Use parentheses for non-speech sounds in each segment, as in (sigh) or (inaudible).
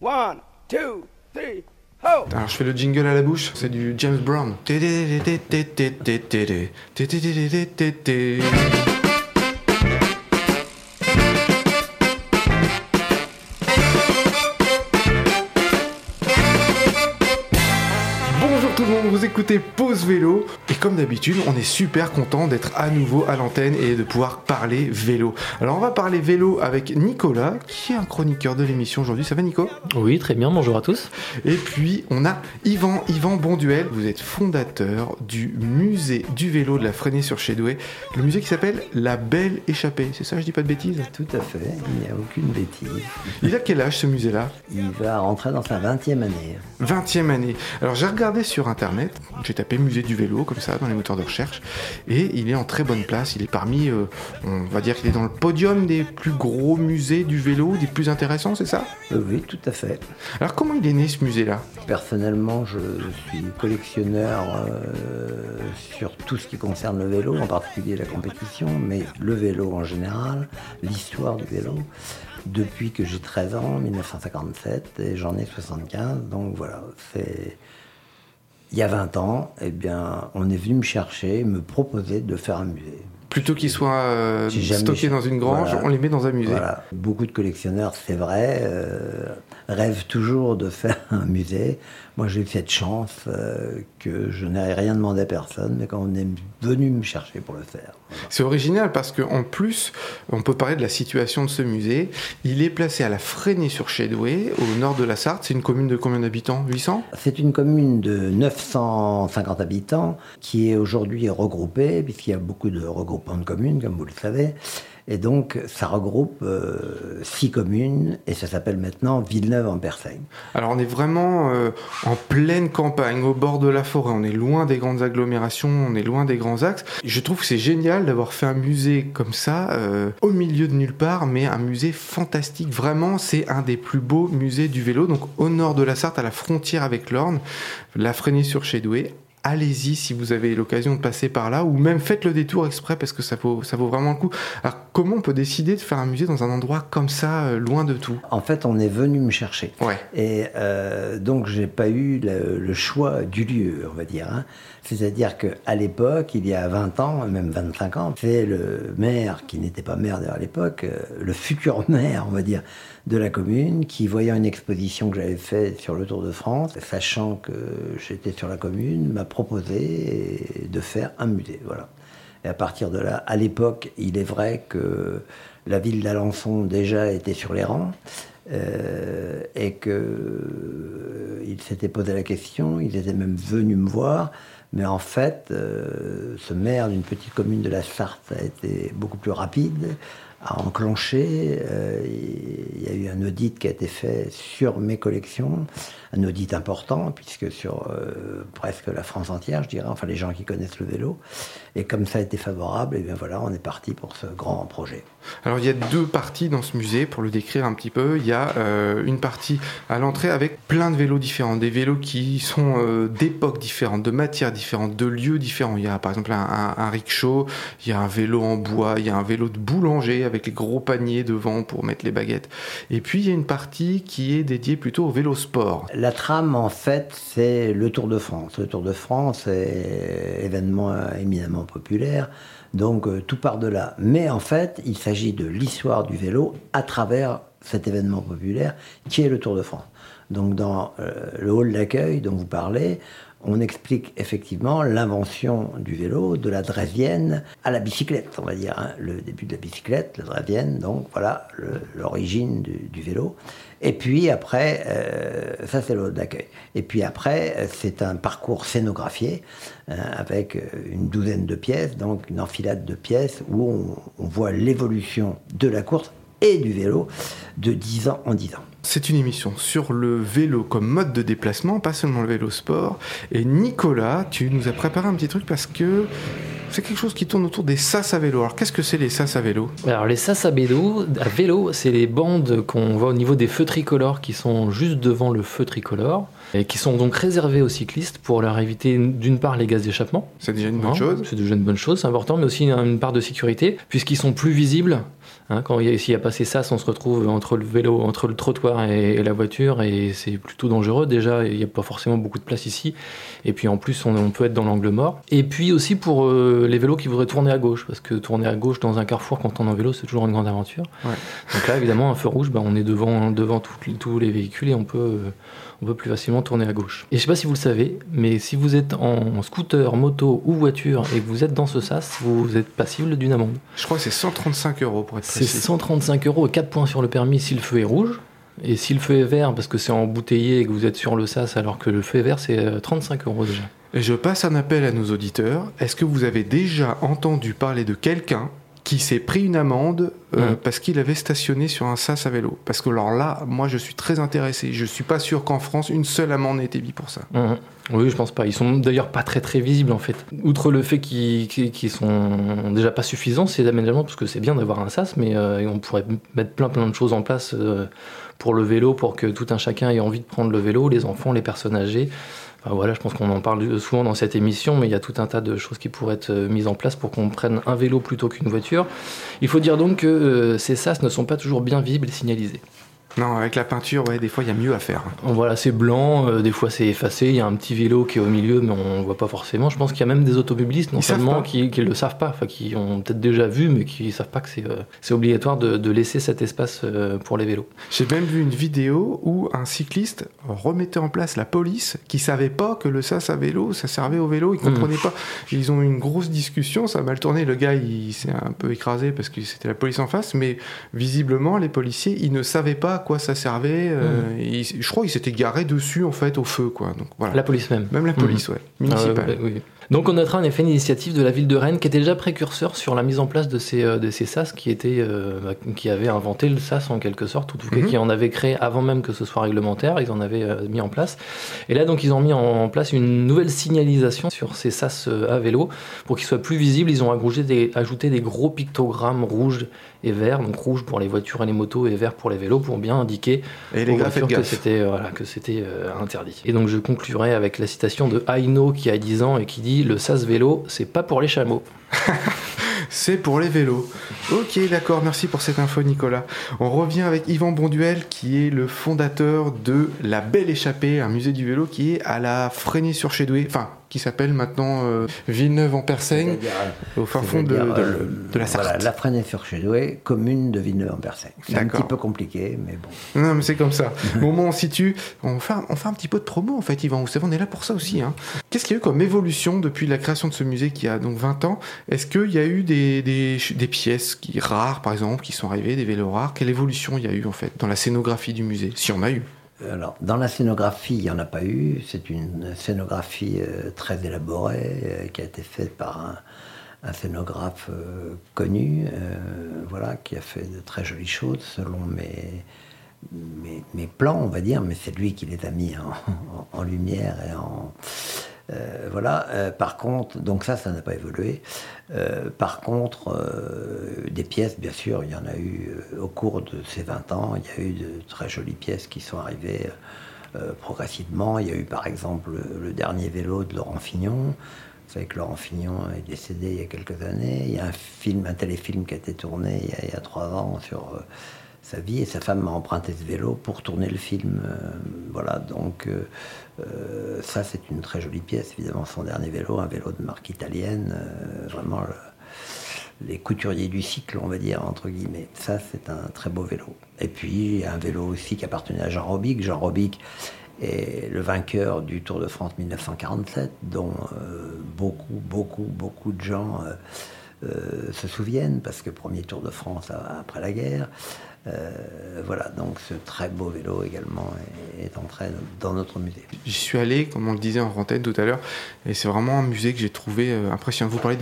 One, two, three, ho! Alors je fais le jingle à la bouche, c'est du James Brown. Pause Vélo. Et comme d'habitude on est super content d'être à nouveau à l'antenne et de pouvoir parler vélo. Alors on va parler vélo avec Nicolas qui est un chroniqueur de l'émission aujourd'hui, ça va Nico? Oui, très bien, bonjour à tous. Et puis on a Yvan, Yvan Bonduel, vous êtes fondateur du musée du vélo de la Fresnay sur Chédoué, le musée qui s'appelle La Belle Échappée, c'est ça je dis pas de bêtises? Tout à fait, il n'y a aucune bêtise. Il a quel âge ce musée-là? Il va rentrer dans sa 20e année. 20e année. Alors j'ai regardé sur internet, j'ai tapé musée du vélo comme ça dans les moteurs de recherche. Et il est en très bonne place, il est parmi, euh, on va dire qu'il est dans le podium des plus gros musées du vélo, des plus intéressants, c'est ça? Euh, oui, tout à fait. Alors comment il est né ce musée-là? Personnellement, je suis collectionneur euh, sur tout ce qui concerne le vélo, en particulier la compétition, mais le vélo en général, l'histoire du vélo, depuis que j'ai 13 ans, 1957, et j'en ai 75, donc voilà, c'est... Il y a 20 ans, eh bien, on est venu me chercher, me proposer de faire un musée. Plutôt qu'ils soient euh, stockés dans une grange, Voilà. on les met dans un musée. Voilà. Beaucoup de collectionneurs, c'est vrai, euh, rêvent toujours de (laughs) faire un musée. Moi, j'ai eu cette chance euh, que je n'ai rien demandé à personne, mais quand on est venu me chercher pour le faire. C'est original parce qu'en plus, on peut parler de la situation de ce musée. Il est placé à la Fresnay-sur-Chédoué, au nord de la Sarthe. C'est une commune de combien d'habitants? 800 C'est une commune de 950 habitants qui est aujourd'hui regroupée, puisqu'il y a beaucoup de regroupements de communes, comme vous le savez. Et donc, ça regroupe euh, six communes, et ça s'appelle maintenant Villeneuve-en-Perceigne. Alors on est vraiment euh, en pleine campagne, au bord de la forêt. On est loin des grandes agglomérations, on est loin des grands axes. Je trouve que c'est génial d'avoir fait un musée comme ça, euh, au milieu de nulle part, mais un musée fantastique. Vraiment, c'est un des plus beaux musées du vélo. Donc au nord de la Sarthe, à la frontière avec l'Orne, la Fresnay-sur-Chédoué. Allez-y si vous avez l'occasion de passer par là, ou même faites le détour exprès parce que ça vaut, ça vaut vraiment le coup. Alors comment on peut décider de faire un musée dans un endroit comme ça, euh, loin de tout? En fait, on est venu me chercher. Ouais. Et euh, donc, j'ai pas eu le, le choix du lieu, on va dire. hein. C'est-à-dire qu'à l'époque, il y a 20 ans, même 25 ans, c'est le maire, qui n'était pas maire d'ailleurs à l'époque, euh, le futur (laughs) maire, on va dire, de la commune, qui, voyant une exposition que j'avais faite sur le Tour de France, sachant que j'étais sur la commune, m'a proposé de faire un musée. Voilà. Et à partir de là, à l'époque, il est vrai que la ville d'Alençon déjà était sur les rangs. euh, et que euh, s'étaient posé la question, ils étaient même venus me voir, mais en fait, euh, ce maire d'une petite commune de la Sarthe a été beaucoup plus rapide, a enclenché. euh, Il y a eu un audit qui a été fait sur mes collections, un audit important, puisque sur euh, presque la France entière, je dirais, enfin les gens qui connaissent le vélo. Et comme ça a été favorable, et bien voilà, on est parti pour ce grand projet. Alors il y a deux parties dans ce musée, pour le décrire un petit peu. Il y a euh, une partie à l'entrée avec plein de vélos différents, des vélos qui sont euh, d'époques différentes, de matières différentes, de lieux différents. Il y a par exemple un, un, rickshaw, il y a un vélo en bois, il y a un vélo de boulanger avec les gros paniers devant pour mettre les baguettes. Et puis il y a une partie qui est dédiée plutôt au vélo sport. La trame, en fait, c'est le Tour de France. Le Tour de France est événement euh, éminemment populaire, donc euh, tout part de là. Mais en fait, il s'agit de l'histoire du vélo à travers cet événement populaire qui est le Tour de France. Donc dans euh, le hall d'accueil dont vous parlez, on explique effectivement l'invention du vélo, de la dravienne à la bicyclette, on va dire. hein. Le début de la bicyclette, la dravienne, donc voilà l'origine du vélo. Et puis après, euh, ça c'est hall d'accueil. Et puis après, euh, c'est un parcours scénographié euh, avec une douzaine de pièces, donc une enfilade de pièces où on, on voit l'évolution de la course et du vélo de 10 ans en 10 ans. C'est une émission sur le vélo comme mode de déplacement, pas seulement le vélo sport. Et Nicolas, tu nous as préparé un petit truc parce que c'est quelque chose qui tourne autour des sas à vélo. Alors qu'est-ce que c'est les sas à vélo? Alors les sas à vélo, à vélo, c'est les bandes qu'on voit au niveau des feux tricolores qui sont juste devant le feu tricolore et qui sont donc réservés aux cyclistes pour leur éviter d'une part les gaz d'échappement. C'est déjà une bonne Hein, chose. C'est déjà une bonne chose, c'est important, mais aussi une part de sécurité puisqu'ils sont plus visibles Hein, quand il y a, s'il y a passé ça, on se retrouve entre le vélo, entre le trottoir et, et la voiture, et c'est plutôt dangereux. Déjà, il n'y a pas forcément beaucoup de place ici, et puis en plus, on, on peut être dans l'angle mort. Et puis aussi pour euh, les vélos qui voudraient tourner à gauche, parce que tourner à gauche dans un carrefour quand on est en vélo, c'est toujours une grande aventure. Ouais. Donc là, évidemment, un feu rouge, bah, on est devant, devant tous les véhicules et on peut, euh, on peut plus facilement tourner à gauche. Et je sais pas si vous le savez, mais si vous êtes en scooter, moto ou voiture et que vous êtes dans ce sas, vous êtes passible d'une amende. Je crois que c'est 135 euros pour être C'est précis. 135 euros et 4 points sur le permis si le feu est rouge. Et si le feu est vert, parce que c'est embouteillé et que vous êtes sur le sas, alors que le feu est vert, c'est euh, 35 euros déjà. Et je passe un appel à nos auditeurs. Est-ce que vous avez déjà entendu parler de quelqu'un qui s'est pris une amende euh, Mhm. parce qu'il avait stationné sur un sas à vélo Parce que alors là, moi je suis très intéressé. Je suis pas sûr qu'en France une seule amende ait été mise pour ça. Mhm. Oui, je pense pas. Ils sont d'ailleurs pas très très visibles en fait. Outre le fait qu'ils qu'ils sont déjà pas suffisants, ces aménagements, parce que c'est bien d'avoir un sas, mais euh, on pourrait mettre plein plein de choses en place euh, pour le vélo, pour que tout un chacun ait envie de prendre le vélo, les enfants, les personnes âgées. Enfin, voilà, je pense qu'on en parle souvent dans cette émission, mais il y a tout un tas de choses qui pourraient être euh, mises en place pour qu'on prenne un vélo plutôt qu'une voiture. Il faut dire donc que euh, ces sas ne sont pas toujours bien visibles et signalisés. Non, avec la peinture, ouais, des fois il y a mieux à faire. Voilà, c'est blanc, euh, des fois c'est effacé, il y a un petit vélo qui est au milieu, mais on voit pas forcément. Je pense qu'il y a même des automobilistes, non Ils seulement qui ne le savent pas, enfin qui ont peut-être déjà vu, mais qui savent pas que c'est euh, obligatoire de, de laisser cet espace euh, pour les vélos. J'ai même vu une vidéo où un cycliste remettait en place la police qui savait pas que le sas à vélo, ça servait au vélo, ils comprenaient pas. Ils ont eu une grosse discussion, ça a mal tourné. Le gars, il s'est un peu écrasé parce que c'était la police en face, mais visiblement, les policiers, ils ne savaient pas quoi ça servait. euh, ils- je crois qu'ils s'étaient garés dessus, en fait, au feu, quoi. Donc voilà. La police même. Même la police, ouais. Ah Municipale. ouais, oui. Donc on notera en effet une initiative de la ville de Rennes qui était déjà précurseur sur la mise en place de ces, euh, de ces SAS qui, étaient, euh, qui avaient inventé le SAS en quelque sorte, ou en tout cas Mhm. qui en avaient créé avant même que ce soit réglementaire, ils en avaient euh, mis en place. Et là donc ils ont mis en place une nouvelle signalisation sur ces SAS à vélo pour qu'ils soient plus visibles. Ils ont ajouté des, ajouté des gros pictogrammes rouges et verts, donc rouge pour les voitures et les motos et vert pour les vélos pour bien indiquer Et les voitures que c'était euh, voilà, interdit. Et donc je conclurai avec la citation de Aino qui a 10 ans et qui dit le sas vélo c'est pas pour les chameaux. (laughs) C'est pour les vélos. Ok, d'accord, merci pour cette info, Nicolas. On revient avec Yvan Bonduel, qui est le fondateur de La Belle Échappée, un musée du vélo qui est à la Fresnay-sur-Chédoué, enfin, qui s'appelle maintenant euh, Villeneuve-en-Persaigne, au fin fond de, c'est-à-dire, de- euh, de la Sarthe. Voilà, la Fresnay-sur-Chédoué, commune de Villeneuve-en-Persaigne. C'est un petit peu compliqué, mais bon. Non, mais c'est comme ça. (laughs) Au moment où on situe, on fait, un, on fait un petit peu de promo, en fait, Yvan. Vous savez, on est là pour ça aussi. Hein. Qu'est-ce qu'il y a eu comme évolution depuis la création de ce musée qui a donc 20 ans? Est-ce qu'il y a eu des, des, des pièces qui, rares, par exemple, qui sont arrivées, des vélos rares? Quelle évolution il y a eu, en fait, dans la scénographie du musée Si on a eu? Alors, dans la scénographie, il n'y en a pas eu. C'est une scénographie euh, très élaborée euh, qui a été faite par un, scénographe euh, connu, voilà, qui a fait de très jolies choses selon mes, mes, mes plans, on va dire, mais c'est lui qui les a mis en, en- en lumière et en. Euh, voilà. Euh, par contre, donc ça, ça n'a pas évolué. Euh, par contre, des pièces, bien sûr, il y en a eu au cours de ces 20 ans. Il y a eu de très jolies pièces qui sont arrivées progressivement. Il y a eu par exemple le, dernier vélo de Laurent Fignon. Vous savez que Laurent Fignon est décédé il y a quelques années. Il y a un film, un téléfilm qui a été tourné il y a, trois ans sur sa vie et sa femme m'a emprunté ce vélo pour tourner le film. Euh, voilà, donc euh, euh, ça c'est une très jolie pièce, évidemment son dernier vélo, un vélo de marque italienne, vraiment le- les couturiers du cycle, on va dire, entre guillemets. Ça c'est un très beau vélo. Et puis un vélo aussi qui appartenait à Jean Robic. Jean Robic est le vainqueur du Tour de France 1947, dont beaucoup, beaucoup, beaucoup de gens se souviennent, parce que premier Tour de France après la guerre. Euh, voilà, donc ce très beau vélo également est, est entré dans notre musée. J'y suis allé, comme on le disait en antenne tout à l'heure, et c'est vraiment un musée que j'ai trouvé euh, impressionnant. Vous parlez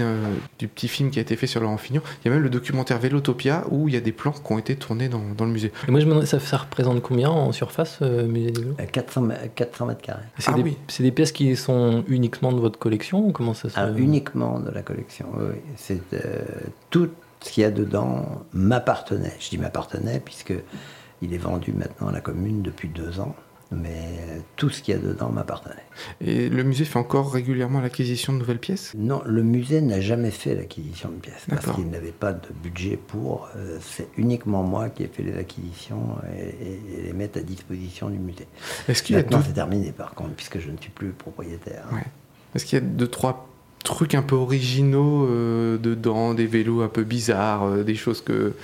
du petit film qui a été fait sur Laurent Fignon. Il y a même le documentaire Vélotopia où il y a des plans qui ont été tournés dans, dans le musée. Et moi je me demandais ça, ça représente combien en surface euh, musée des vélos? Euh, 400, mè- 400 mètres carrés. C'est Ah des, oui. c'est des pièces qui sont uniquement de votre collection ou comment ça se Ah, uniquement de la collection, oui. oui. C'est euh, tout ce qu'il y a dedans m'appartenait. Je dis m'appartenait puisque il est vendu maintenant à la commune depuis deux ans. mais tout ce qu'il y a dedans m'appartenait. Et le musée fait encore régulièrement l'acquisition de nouvelles pièces? Non, le musée n'a jamais fait l'acquisition de pièces parce qu'il n'avait pas de budget pour. Euh, C'est uniquement moi qui ai fait les acquisitions et, les mettre à disposition du musée. Est-ce qu'il y a Maintenant, c'est terminé par contre, puisque je ne suis plus propriétaire. Ouais. est-ce qu'il y a deux trois trucs un peu originaux euh, dedans, des vélos un peu bizarres, euh, des choses que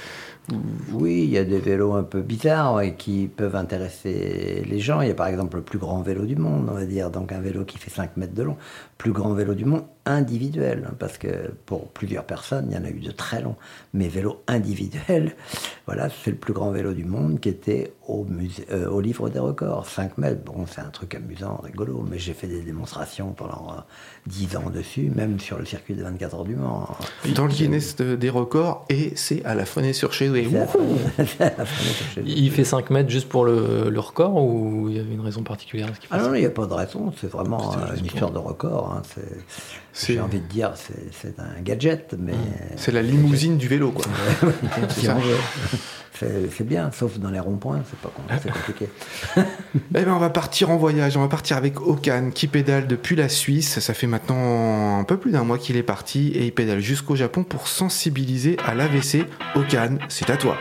Oui, il y a des vélos un peu bizarres ouais, qui peuvent intéresser les gens. Il y a par exemple le plus grand vélo du monde, on va dire, donc un vélo qui fait 5 mètres de long. Plus grand vélo du monde individuel, hein, parce que pour plusieurs personnes, il y en a eu de très longs. Mais vélo individuel, (laughs) voilà, c'est le plus grand vélo du monde qui était au, euh, livre des records. 5 mètres, bon, c'est un truc amusant, rigolo, mais j'ai fait des démonstrations pendant euh, 10 ans dessus, même sur le circuit de 24 heures du Mans. dans le Guinness de- des records et c'est à la fenêtre (laughs) Il fait 5 mètres juste pour le, le record ou il y avait une raison particulière à ce qu'il Ah non, il n'y a pas de raison, c'est vraiment une pour- histoire de record. hein, J'ai envie de dire, c'est c'est un gadget, mais. c'est la limousine du vélo quoi. (laughs) C'est bien, sauf dans les ronds-points, c'est pas compliqué. (laughs) Eh ben, on va partir en voyage. On va partir avec Okan qui pédale depuis la Suisse. Ça fait maintenant un peu plus d'un mois qu'il est parti et il pédale jusqu'au Japon pour sensibiliser à l'AVC. Okan, c'est à toi.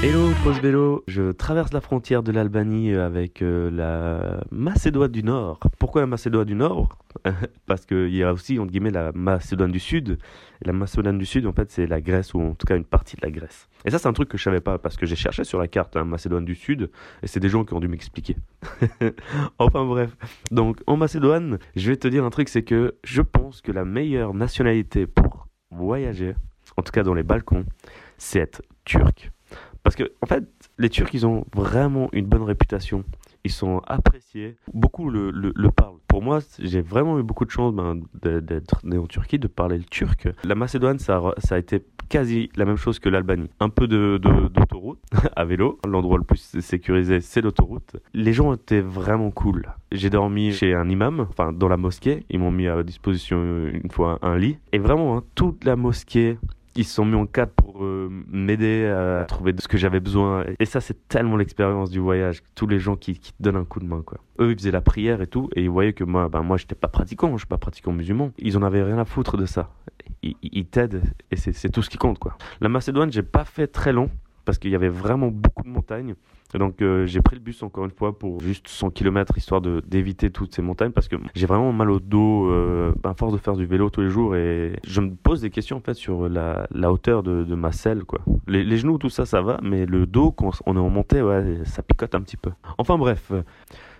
Hello, pause. Je traverse la frontière de l'Albanie avec euh, la Macédoine du Nord. Pourquoi la Macédoine du Nord? (laughs) Parce qu'il y a aussi, entre guillemets, la Macédoine du Sud. La Macédoine du Sud, en fait, c'est la Grèce, ou en tout cas une partie de la Grèce. Et ça, c'est un truc que je savais pas, parce que j'ai cherché sur la carte hein, Macédoine du Sud, et c'est des gens qui ont dû m'expliquer. (laughs) enfin bref. Donc, en Macédoine, je vais te dire un truc, c'est que je pense que la meilleure nationalité pour voyager, en tout cas dans les Balkans, c'est être turc. Parce que, en fait, les Turcs, ils ont vraiment une bonne réputation. Ils sont appréciés. Beaucoup le, le, le parlent. Pour moi, j'ai vraiment eu beaucoup de chance ben, de- d'être né en Turquie, de parler le turc. La Macédoine, ça, ça a été quasi la même chose que l'Albanie. Un peu de- de- d'autoroute (laughs) à vélo. L'endroit le plus sécurisé, c'est l'autoroute. Les gens étaient vraiment cool. J'ai dormi chez un imam, enfin dans la mosquée. Ils m'ont mis à disposition une fois un lit. Et vraiment, hein, toute la mosquée, ils se sont mis en cadre pour euh, m'aider à trouver ce que j'avais besoin. Et ça, c'est tellement l'expérience du voyage. Tous les gens qui, qui te donnent un coup de main, quoi. Eux, ils faisaient la prière et tout, et ils voyaient que moi, ben, moi, j'étais pas pratiquant, je suis pas pratiquant musulman. Ils en avaient rien à foutre de ça. Ils, ils- t'aident, et c'est c'est tout ce qui compte, quoi. La Macédoine, j'ai pas fait très long, parce qu'il y avait vraiment beaucoup de montagnes. Donc euh, j'ai pris le bus encore une fois pour juste 100 km histoire d'éviter toutes ces montagnes parce que j'ai vraiment mal au dos euh, à force de faire du vélo tous les jours et je me pose des questions en fait sur la, hauteur de, de ma selle quoi. Les, les genoux tout ça ça va mais le dos quand on est en montée ouais ça picote un petit peu. Enfin bref, euh,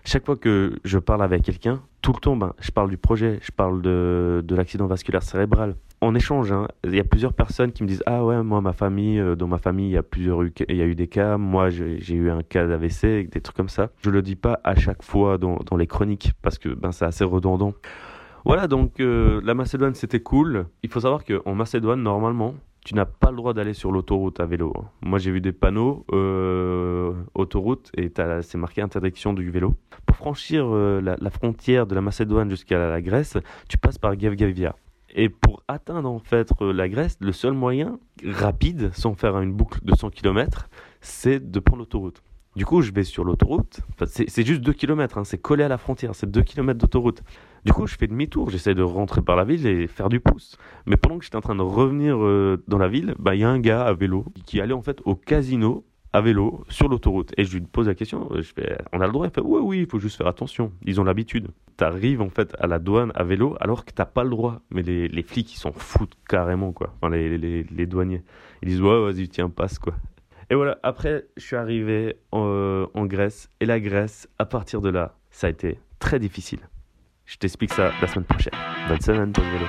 chaque fois que je parle avec quelqu'un, tout le temps ben, je parle du projet, je parle de, de l'accident vasculaire cérébral. On échange, hein. il y a plusieurs personnes qui me disent ah ouais moi ma famille, euh, dans ma famille il y a plusieurs eu- il y a eu des cas, moi j'ai eu un cas d'AVC, des trucs comme ça. Je le dis pas à chaque fois dans, dans les chroniques parce que ben c'est assez redondant. Voilà donc euh, la Macédoine c'était cool. Il faut savoir qu'en Macédoine normalement tu n'as pas le droit d'aller sur l'autoroute à vélo. Moi j'ai vu des panneaux euh, autoroute et c'est marqué interdiction du vélo. Pour franchir euh, la, frontière de la Macédoine jusqu'à la Grèce, tu passes par Gavgavia. Et pour atteindre en fait euh, la Grèce, le seul moyen rapide, sans faire une boucle de 100 km, c'est de prendre l'autoroute. Du coup, je vais sur l'autoroute. Enfin, c'est juste 2 km, c'est collé à la frontière, c'est 2 km d'autoroute. Du coup, je fais demi-tour, j'essaie de rentrer par la ville et faire du pouce. Mais pendant que j'étais en train de revenir euh, dans la ville, bah, il y a un gars à vélo qui allait en fait au casino à vélo sur l'autoroute. Et je lui pose la question, euh, on a le droit? Il fait, oui, oui, il faut juste faire attention. Ils ont l'habitude. T'arrives en fait à la douane à vélo alors que t'as pas le droit. Mais les, flics, ils s'en foutent carrément, quoi. Enfin, les, douaniers. Ils disent, ouais, vas-y, tiens, passe, quoi. Et voilà, après, je suis arrivé en, en Grèce. Et la Grèce, à partir de là, ça a été très difficile. Je t'explique ça la semaine prochaine. Bonne semaine pour vélo.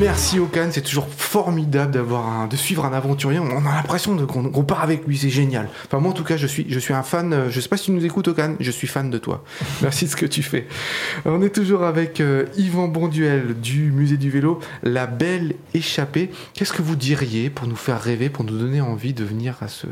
Merci Okan, c'est toujours formidable d'avoir de suivre un aventurier. On a l'impression de- qu'on part avec lui, c'est génial. Enfin moi en tout cas, je suis, un fan. euh, Je sais pas si tu nous écoutes Okan, je suis fan de toi. (laughs) Merci de ce que tu fais. On est toujours avec euh, Yvan Bonduel du musée du vélo, la belle échappée. Qu'est-ce que vous diriez pour nous faire rêver, pour nous donner envie de venir à ce,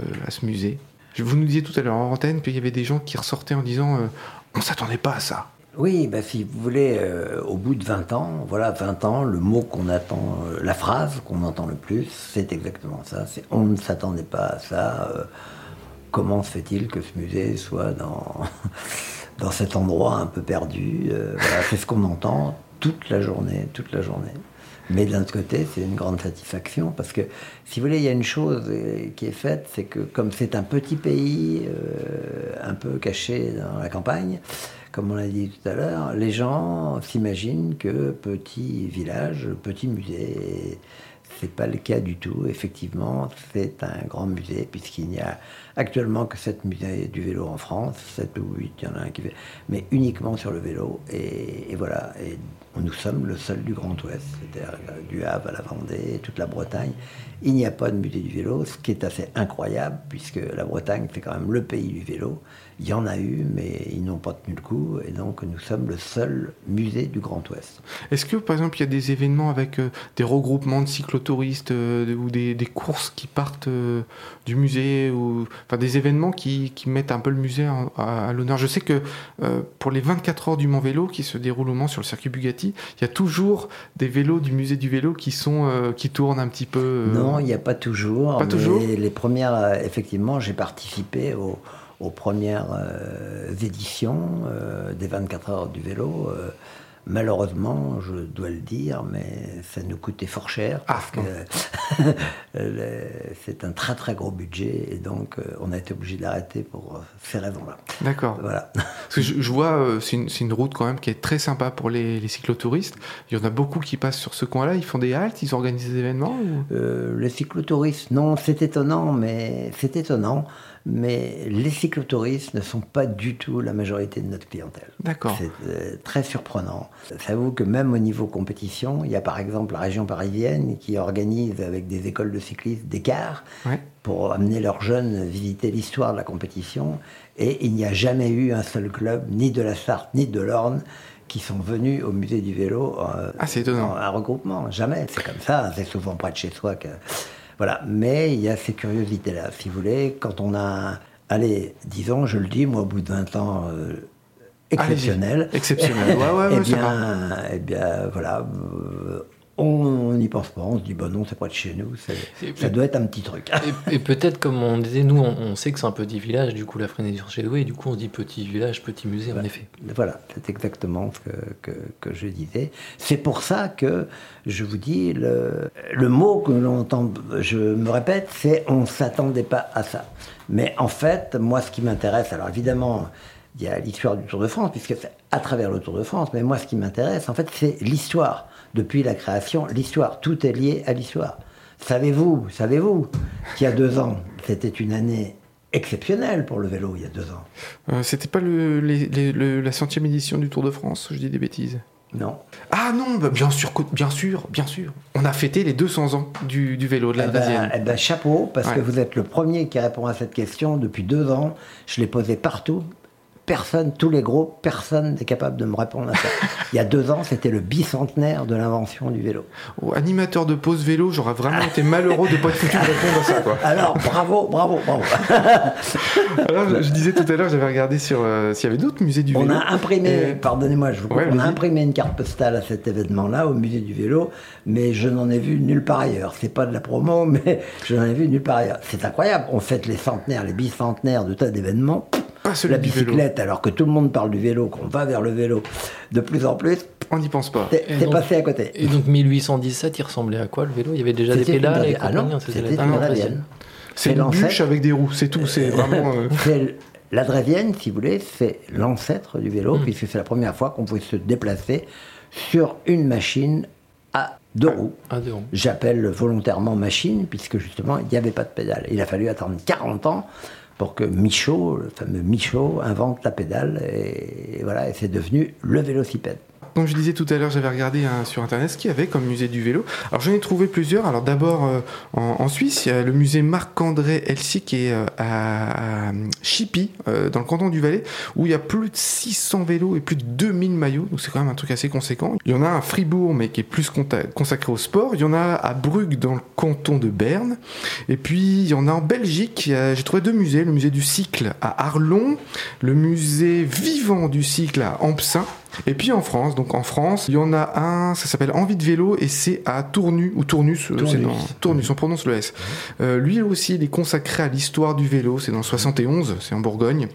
musée? Vous nous disiez tout à l'heure en antenne qu'il y avait des gens qui ressortaient en disant euh, on s'attendait pas à ça. Oui, bah, si vous voulez, euh, au bout de 20 ans, voilà, 20 ans, le mot qu'on attend, euh, la phrase qu'on entend le plus, c'est exactement ça. On ne s'attendait pas à ça. euh, comment se fait-il que ce musée soit dans, (laughs) cet endroit un peu perdu C'est ce qu'on entend toute la journée, toute la journée. Mais d'un autre côté, c'est une grande satisfaction parce que, si vous voulez, il y a une chose euh, qui est faite, c'est que comme c'est un petit pays, euh, un peu caché dans la campagne, comme on l'a dit tout à l'heure, les gens s'imaginent que petit village, petit musée, c'est pas le cas du tout. Effectivement, c'est un grand musée puisqu'il n'y a actuellement que 7 musées du vélo en France, 7 ou 8, il y en a un qui fait, mais uniquement sur le vélo. Et, et voilà, et nous sommes le seul du Grand Ouest, c'est-à-dire du Havre à la Vendée, toute la Bretagne. Il n'y a pas de musée du vélo, ce qui est assez incroyable puisque la Bretagne, c'est quand même le pays du vélo. Il y en a eu, mais ils n'ont pas tenu le coup, et donc nous sommes le seul musée du Grand Ouest. Est-ce que, par exemple, il y a des événements avec euh, des regroupements de cyclotouristes euh, ou des, des courses qui partent euh, du musée ou enfin des événements qui, qui mettent un peu le musée en- à, à l'honneur? Je sais que pour les 24 heures du Mont Vélo qui se déroulent au Mans sur le circuit Bugatti, il y a toujours des vélos du musée du vélo qui sont qui tournent un petit peu. Non, il n'y a pas toujours. Pas mais toujours Les premières, effectivement, j'ai participé au- aux premières euh, éditions euh, des 24 heures du vélo. euh, malheureusement, je dois le dire, mais ça nous coûtait fort cher Ah, parce que (laughs) c'est un très très gros budget et donc on a été obligé d'arrêter pour ces raisons-là. D'accord. Voilà. Parce que je, je vois, c'est une, route quand même qui est très sympa pour les, les cyclotouristes. Il y en a beaucoup qui passent sur ce coin-là. Ils font des haltes, ils organisent des événements. ou- les cyclotouristes, non, c'est étonnant, mais c'est étonnant, mais les cyclotouristes ne sont pas du tout la majorité de notre clientèle. D'accord. C'est euh, très surprenant. J'avoue que même au niveau compétition, il y a par exemple la région parisienne qui organise avec des écoles de cyclistes des cars Ouais. pour amener leurs jeunes visiter l'histoire de la compétition. Et il n'y a jamais eu un seul club, ni de la Sarthe, ni de l'Orne, qui sont venus au musée du vélo euh, Ah, c'est étonnant. en- un regroupement. Jamais. C'est comme ça. C'est souvent près de chez soi que. Voilà. Mais il y a ces curiosités-là. Si vous voulez, quand on a. Allez, disons, je le dis, moi, au bout de 20 ans. euh, exceptionnel. Exceptionnel. Ouais, ouais, (laughs) eh, ouais, ça bien, eh bien, voilà. euh, on n'y pense pas. On se dit, bon, non, c'est pas de chez nous. Et- Ça doit être un petit truc. Et, et peut-être, comme on disait, nous, on, on sait que c'est un petit village, du coup, la frénésie sur chez et du coup, on se dit petit village, petit musée, en effet. Voilà, c'est exactement ce que, que, que je disais. C'est pour ça que je vous dis, le, le mot que l'on entend, je me répète, c'est on ne s'attendait pas à ça. Mais en fait, moi, ce qui m'intéresse, alors évidemment, il y a l'histoire du Tour de France, puisque c'est à travers le Tour de France, mais moi, ce qui m'intéresse, en fait, c'est l'histoire. Depuis la création, l'histoire. Tout est lié à l'histoire. Savez-vous, savez-vous qu'il y a deux ans, c'était une année exceptionnelle pour le vélo, il y a deux ans? Euh, C'était pas le, les- les- le- la centième édition du Tour de France Je dis des bêtises. Non Ah non, bah, bien sûr, bien sûr, bien sûr. On a fêté les 200 ans du, du vélo de la Eh ben, eh ben, chapeau, parce Ouais. que vous êtes le premier qui répond à cette question depuis deux ans. Je l'ai posée partout. Personne, tous les gros, personne n'est capable de me répondre à ça. (laughs) Il y a deux ans, c'était le bicentenaire de l'invention du vélo. Animateur de pause vélo, j'aurais vraiment été malheureux de pas être foutu de répondre à ça. Quoi. (laughs) Alors, bravo, bravo, bravo. (laughs) Alors, je, je disais tout à l'heure, j'avais regardé sur euh, s'il y avait d'autres musées du On vélo. a imprimé, Et- pardonnez-moi, je vous Ouais, on a imprimé une carte postale à cet événement-là, au musée du vélo, mais je n'en ai vu nulle part ailleurs. C'est pas de la promo, mais je n'en ai vu nulle part ailleurs. C'est incroyable. On fête les centenaires, les bicentenaires de tas d'événements. Pas celui La du vélo. bicyclette, alors que tout le monde parle du vélo, qu'on va vers le vélo de plus en plus, On n'y pense pas. t'es passé à côté. Et donc 1817, il ressemblait à quoi le vélo? Il y avait déjà des pédales et. Ah non, c'était une version. C'est une l'ancêtre. bûche avec des roues, c'est tout. C'est vraiment. euh, (laughs) la Drévienne, si vous voulez, c'est l'ancêtre du vélo, Hmm. puisque c'est la première fois qu'on pouvait se déplacer sur une machine à deux roues. Ah, deux roues. J'appelle volontairement machine, puisque justement, il n'y avait pas de pédale. Il a fallu attendre 40 ans pour que Michaud, le fameux Michaud, invente la pédale, et, voilà, et c'est devenu le vélocipède. Comme je disais tout à l'heure, j'avais regardé hein, sur internet ce qu'il y avait comme musée du vélo. Alors j'en ai trouvé plusieurs. Alors d'abord euh, en, Suisse, il y a le musée Marc-André Elsie qui est euh, à, à euh, dans le canton du Valais, où il y a plus de 600 vélos et plus de 2000 maillots. Donc c'est quand même un truc assez conséquent. Il y en a à Fribourg, mais qui est plus consacré au sport. Il y en a à Brugge, dans le canton de Berne. Et puis il y en a en Belgique. J'ai trouvé deux musées. Le musée du cycle à Arlon, le musée vivant du cycle à Ampsin. Et puis en France, donc en France, il y en a un, ça s'appelle Envie de vélo et c'est à Tournu ou Tournus, euh, Tournus. dans Tournus, on prononce le S. Euh, lui aussi, il est consacré à l'histoire du vélo, c'est dans le 71, c'est en Bourgogne.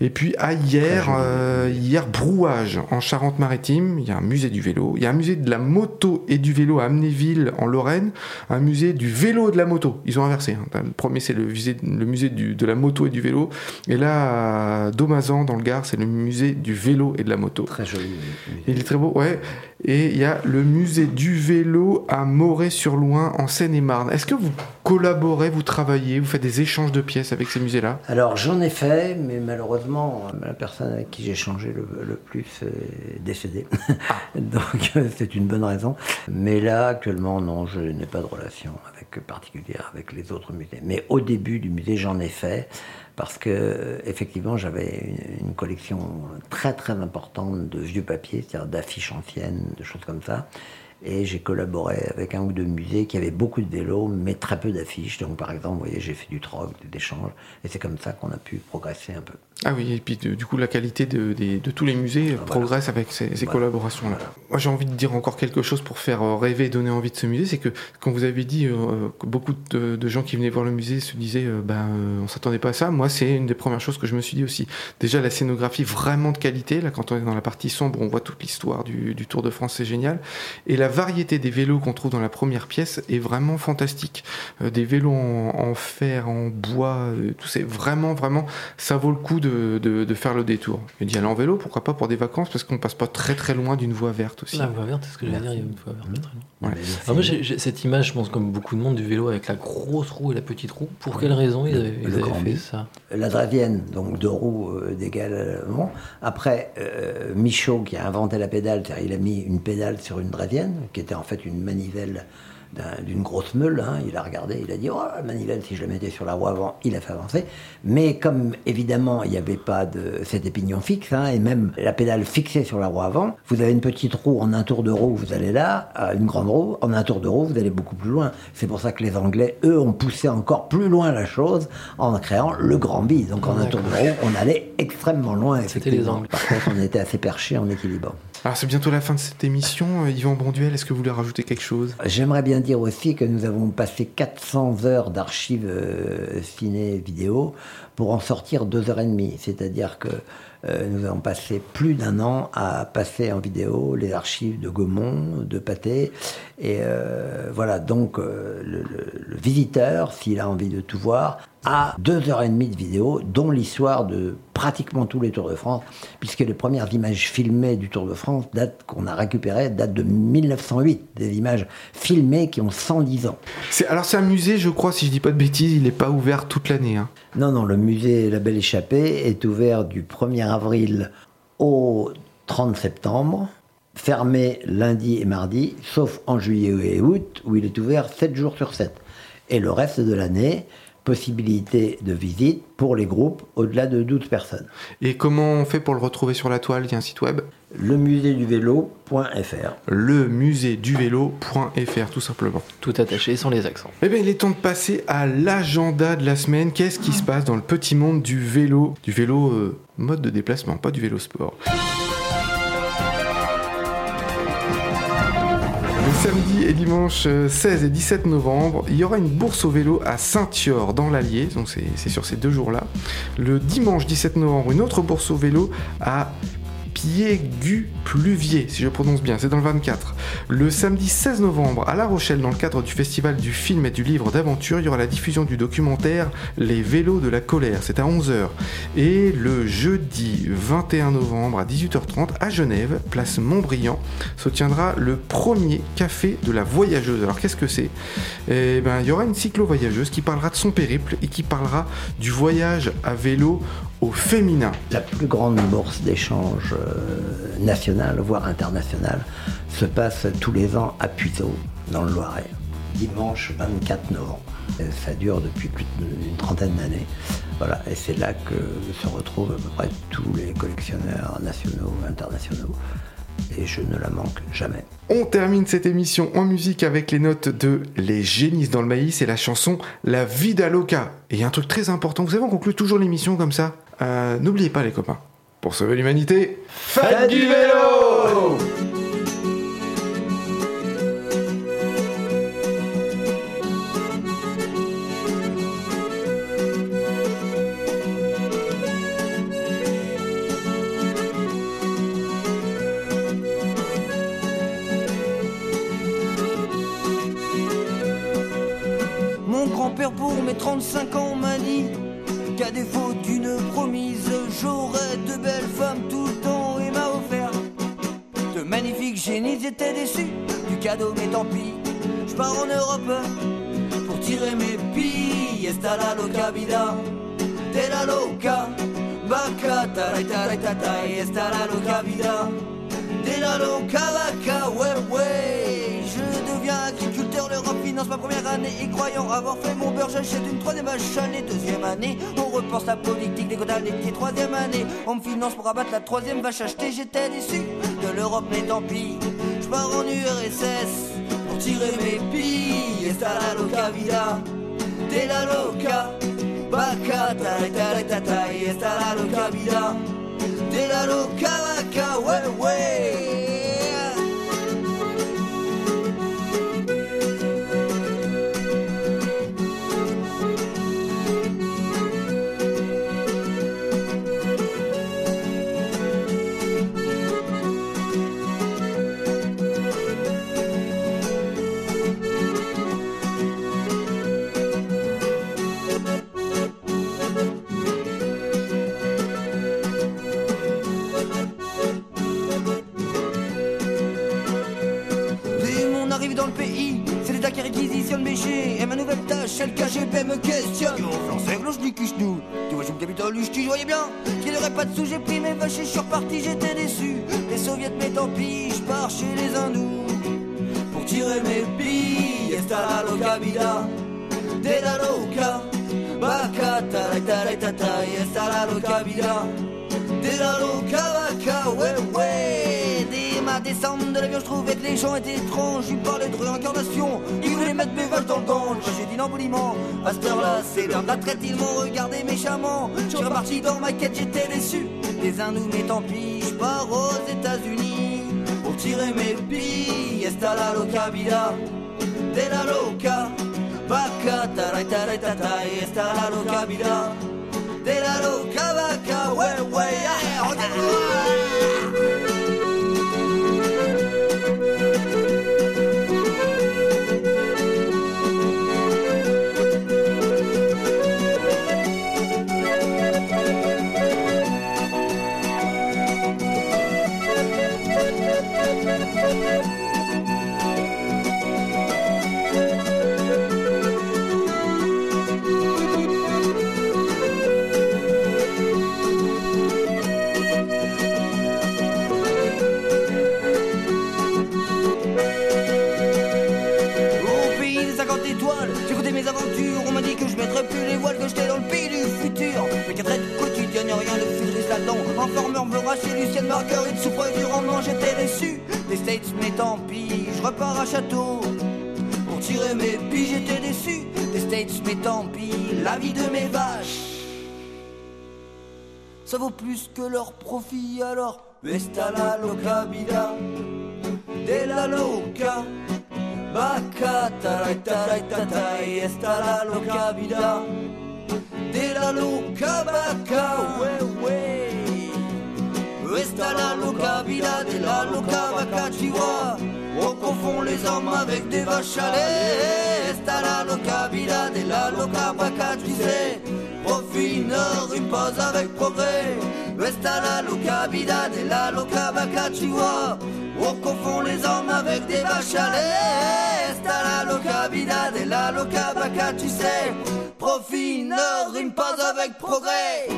Et puis à hier, euh, hier brouage en Charente-Maritime, il y a un musée du vélo, il y a un musée de la moto et du vélo à Amnéville en Lorraine, un musée du vélo et de la moto. Ils ont inversé. hein. Le premier c'est le musée, le musée du- de la moto et du vélo, et là à Domazan dans le Gard, c'est le musée du vélo et de la moto. Très Il est très beau, ouais. Et il y a le musée du vélo à Moret-sur-Loing en Seine-et-Marne. Est-ce que vous collaborez, vous travaillez, vous faites des échanges de pièces avec ces musées-là? Alors j'en ai fait, mais malheureusement, la personne avec qui j'ai changé le, le plus est décédée. (laughs) Donc euh, c'est une bonne raison. Mais là, actuellement, non, je n'ai pas de relation avec, particulière avec les autres musées. Mais au début du musée, j'en ai fait. Parce que euh, effectivement, j'avais une collection très très importante de vieux papiers, c'est-à-dire d'affiches anciennes, de choses comme ça. Et j'ai collaboré avec un ou deux musées qui avaient beaucoup de vélos, mais très peu d'affiches. Donc, par exemple, vous voyez, j'ai fait du troc, des échanges. Et c'est comme ça qu'on a pu progresser un peu. Ah oui, et puis de- du coup, la qualité de, des- de tous les musées euh, progresse avec ces, ces Voilà. collaborations-là. Moi, j'ai envie de dire encore quelque chose pour faire euh, rêver et donner envie de ce musée. C'est que quand vous avez dit euh, que beaucoup de, de gens qui venaient voir le musée se disaient euh, ben, euh, on s'attendait pas à ça, moi, c'est une des premières choses que je me suis dit aussi. Déjà, la scénographie vraiment de qualité. Là, quand on est dans la partie sombre, on voit toute l'histoire du, du Tour de France, c'est génial. Et la variété des vélos qu'on trouve dans la première pièce est vraiment fantastique. Euh, des vélos en, en fer, en bois, tout c'est vraiment, vraiment, ça vaut le coup de, de- de faire le détour. Et d'y aller en vélo, pourquoi pas pour des vacances, parce qu'on passe pas très très loin d'une voie verte aussi. La voie verte, c'est ce que j'allais dire, il y a une voie verte pas très loin. Ouais. Alors moi, j'ai j'ai cette image, je pense, comme beaucoup de monde, du vélo avec la grosse roue et la petite roue. Pour quelle raison ils avaient, ils Le avaient grand fait B. ça? La Dravienne, donc deux roues euh, d'égale. bon. Après, euh, Michaud, qui a inventé la pédale, c'est-à-dire il a mis une pédale sur une Dravienne, qui était en fait une manivelle d'un- d'une grosse meule. hein. Il a regardé, il a dit Oh, la manivelle, si je la mettais sur la roue avant, il a fait avancer. Mais comme évidemment, il n'y avait pas de cet épignon fixe, hein, et même la pédale fixée sur la roue avant, vous avez une petite roue en un tour de roue, vous allez là, une grande roue, en un tour de roue, vous allez beaucoup plus loin. C'est pour ça que les Anglais, eux, ont poussé encore plus loin la chose en créant le grand bi. Donc en un tour de roue, on allait extrêmement loin. C'était les. Anglais. Par contre, on était assez perché en équilibre. Alors c'est bientôt la fin de cette émission. Euh, Yvan Bonduel, est-ce que vous voulez rajouter quelque chose? J'aimerais bien dire aussi que nous avons passé 400 heures d'archives euh, ciné vidéo pour en sortir deux heures et demie. C'est-à-dire que euh, nous avons passé plus d'un an à passer en vidéo les archives de Gaumont, de Pathé. Et voilà, donc le visiteur, s'il a envie de tout voir, a deux heures et demie de vidéo, dont l'histoire de pratiquement tous les Tours de France, puisque les premières images filmées du Tour de France datent qu'on a récupérées datent de 1908, des images filmées qui ont 110 ans. Alors c'est un musée, je crois, si je dis pas de bêtises, il n'est pas ouvert toute l'année. hein. Non, non, le musée La Belle Échappée est ouvert du 1er avril au 30 septembre, fermé lundi et mardi, sauf en juillet et août, où il est ouvert 7 jours sur 7. Et le reste de l'année, possibilité de visite pour les groupes au-delà de 12 personnes. Et comment on fait pour le retrouver sur la toile? Il y a un site web? Lemuséduvélo.fr. lemuséduvélo.fr tout simplement. Tout attaché, sans les accents. Eh bien, il est temps de passer à l'agenda de la semaine. Qu'est-ce qui se passe dans le petit monde du vélo? Du vélo euh, mode de déplacement, pas du vélo sport. Samedi et dimanche euh, 16 et 17 novembre, il y aura une bourse au vélo à Saint-Yor dans l'Allier, donc c'est sur ces deux jours-là. Le dimanche 17 novembre, une autre bourse au vélo à Piégu-Pluvier, si je prononce bien, c'est dans le 24. Le samedi 16 novembre, à La Rochelle, dans le cadre du festival du film et du livre d'aventure, il y aura la diffusion du documentaire Les vélos de la colère, c'est à 11h. Et le jeudi 21 novembre, à 18h30, à Genève, place Montbriand, se tiendra le premier café de la voyageuse. Alors qu'est-ce que c'est? Eh ben, il y aura une cyclo-voyageuse qui parlera de son périple et qui parlera du voyage à vélo au féminin. La plus grande bourse d'échange euh, nationale, voire internationale, se passe tous les ans à Puteaux, dans le Loiret, dimanche 24 novembre. Et ça dure depuis plus d'une trentaine d'années. Voilà, et c'est là que se retrouvent à peu près tous les collectionneurs nationaux, internationaux. Et je ne la manque jamais. On termine cette émission en musique avec les notes de Les Génisses dans le maïs et la chanson La Vida Loca. Et il y a un truc très important, vous savez, on conclut toujours l'émission comme ça. Euh, N'oubliez pas les copains, Pour sauver l'humanité, faites du vélo de belles femmes tout le temps et m'a offert de magnifiques génies. J'étais déçu du cadeau, mais tant pis. Je pars en Europe pour tirer mes billes. Esta la loca vida, de la loca. Vaca, taray, esta la loca vida? De la loca vaca, ouais, ouais. Je deviens agriculteur, finance ma première année. Et croyant avoir fait mon beurre, j'achète une troisième vache à lait. Deuxième année, on repense la politique des quotas laitiers. Troisième année, on me finance pour abattre la troisième vache achetée. J'étais déçu de l'Europe, mais tant pis. Je pars en URSS pour tirer mes billes. Esta la loca vida, de la loca. Vaca, taray, taray, esta la loca vida. De la loca vaca, ouais, ouais. Sous. J'ai pris mes vaches et je suis reparti, j'étais déçu. Les soviets, mais tant pis, je pars chez les hindous. Pour tirer mes billes, esta la loca vida, de la loca. Vaca, taray, esta la loca vida. De la loca vaca, ouais, ouais. Dès ma descente de l'avion, je trouvais que les gens étaient étranges. Ils me parlaient de réincarnation. Ils voulaient mettre mes vaches dans le gange. J'ai dit non. À cette heure-là, c'est l'heure de la traite. Ils m'ont regardé méchamment. Je suis reparti dans ma quête, j'étais déçu. Les hindous, mais tant pis, je pars aux États-Unis pour tirer mes billes. Esta la loca vida, de la loca. Vaca, esta la loca vida? De la loca vaca, ouais, ouais, yeah, racheter Lucienne Marguerite souffre du rendement, j'étais déçu. Des States, mais tant pis, je repars à château. Pour tirer mes billes, j'étais déçu. Des States, mais tant pis, la vie de mes vaches. Ça vaut plus que leur profit alors. Esta la loca vida, de la loca. Taray, taray, esta la loca vida. De la loca vaca, ouais, ouais. Esta la loca vida, de la loca vaca. On confond les hommes avec des vaches à lait. Esta la loca vida, de la loca vaca, sais. Profit ne rime pas avec progrès. Esta la loca vida, de la loca vaca, vois. On confond les hommes avec des vaches à lait. Esta la loca vida, de la loca vaca, tu sais. Profit ne rime pas avec progrès.